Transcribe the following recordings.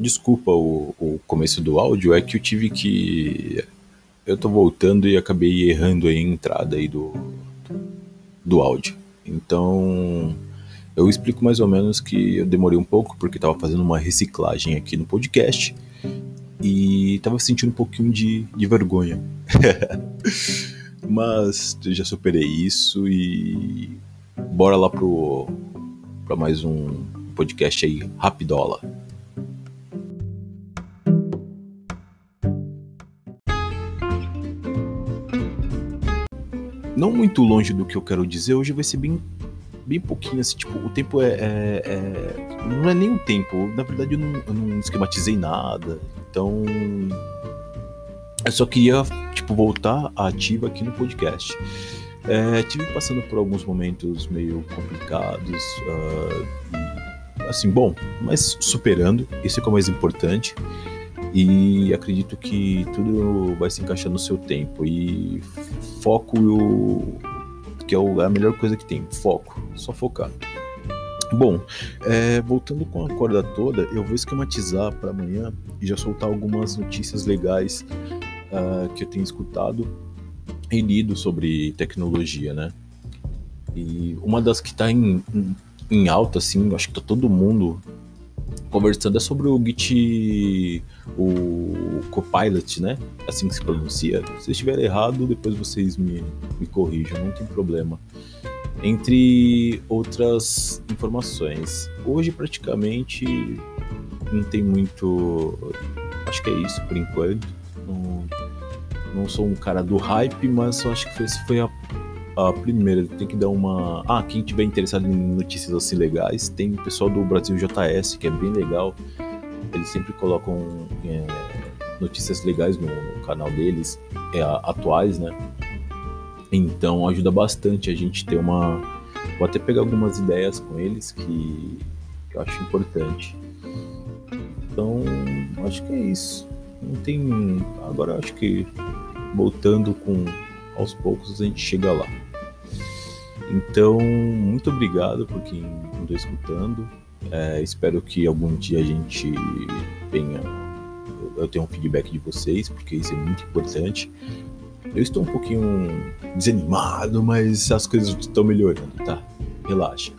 desculpa o, o começo do áudio, é que eu tive que. Eu tô voltando e acabei errando a entrada aí do, do áudio. Então, eu explico mais ou menos que eu demorei um pouco porque estava fazendo uma reciclagem aqui no podcast e estava sentindo um pouquinho de, de vergonha. Mas já superei isso e bora lá pro para mais um podcast aí rapidola. Não muito longe do que eu quero dizer, hoje vai ser bem bem pouquinho, assim, tipo, o tempo é, é, é, Não é nem o tempo, na verdade eu não, eu não esquematizei nada, então. Eu só queria, tipo, voltar ativa aqui no podcast. É, tive passando por alguns momentos meio complicados, uh, assim, bom, mas superando, isso é o mais importante. E acredito que tudo vai se encaixar no seu tempo. E foco que é a melhor coisa que tem, foco, só focar. Bom, é, voltando com a corda toda, eu vou esquematizar para amanhã e já soltar algumas notícias legais uh, que eu tenho escutado e lido sobre tecnologia, né? E uma das que está em, em, em, alta, assim, acho que tá todo mundo conversando é sobre o Git, o Copilot, né? Assim que se pronuncia. Se estiver errado, depois vocês me, me corrijam, não tem problema. Entre outras informações, hoje praticamente não tem muito. Acho que é isso por enquanto. Não, não sou um cara do hype, mas eu acho que esse foi a a primeira, tem que dar uma. Ah, quem tiver interessado em notícias assim legais, tem o pessoal do Brasil JS, que é bem legal. Eles sempre colocam é, notícias legais no, no canal deles, é, atuais, né? Então ajuda bastante a gente ter uma. Vou até pegar algumas ideias com eles que, que eu acho importante. Então, acho que é isso. Não tem. Agora acho que voltando com aos poucos a gente chega lá. Então, muito obrigado por quem andou escutando. É, espero que algum dia a gente tenha. Eu tenha um feedback de vocês, porque isso é muito importante. Eu estou um pouquinho desanimado, mas as coisas estão melhorando, tá? Relaxa.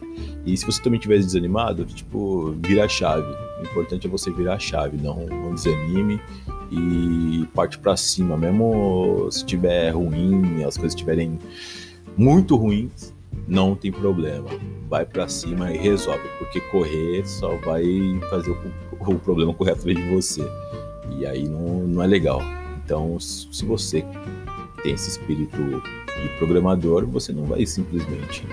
E se você também estiver desanimado, tipo, vira a chave. O importante é você virar a chave, não, não desanime e parte para cima. Mesmo se estiver ruim, as coisas estiverem muito ruins, não tem problema. Vai para cima e resolve, porque correr só vai fazer o, o problema correr atrás de você. E aí não, não é legal. Então, se você tem esse espírito de programador, você não vai simplesmente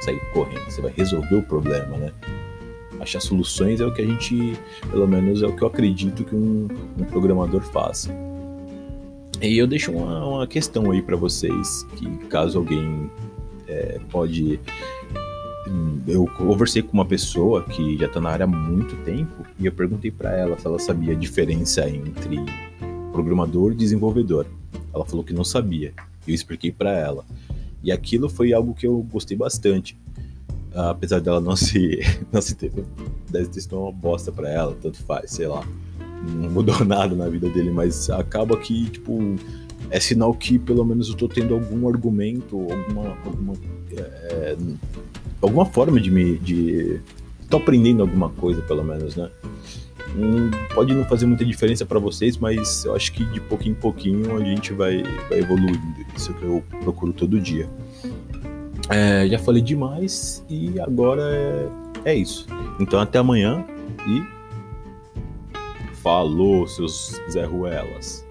sair correndo, você vai resolver o problema, né? Achar soluções é o que a gente, pelo menos é o que eu acredito que um, um programador faça. E eu deixo uma, uma questão aí para vocês, que caso alguém é, pode. Eu conversei com uma pessoa que já está na área há muito tempo e eu perguntei para ela se ela sabia a diferença entre programador e desenvolvedor. Ela falou que não sabia. Eu expliquei para ela. E aquilo foi algo que eu gostei bastante. Apesar dela não se. Não se ter, deve ter sido uma bosta para ela, tanto faz, sei lá. Não mudou nada na vida dele, mas acaba que, tipo, é sinal que pelo menos eu tô tendo algum argumento, alguma, alguma, é, alguma forma de me. De, tô aprendendo alguma coisa, pelo menos, né? Pode não fazer muita diferença para vocês, mas eu acho que de pouquinho em pouquinho a gente vai, vai evoluindo. Isso que eu procuro todo dia. É, já falei demais e agora é, é isso. Então até amanhã e falou, seus Zé Ruelas.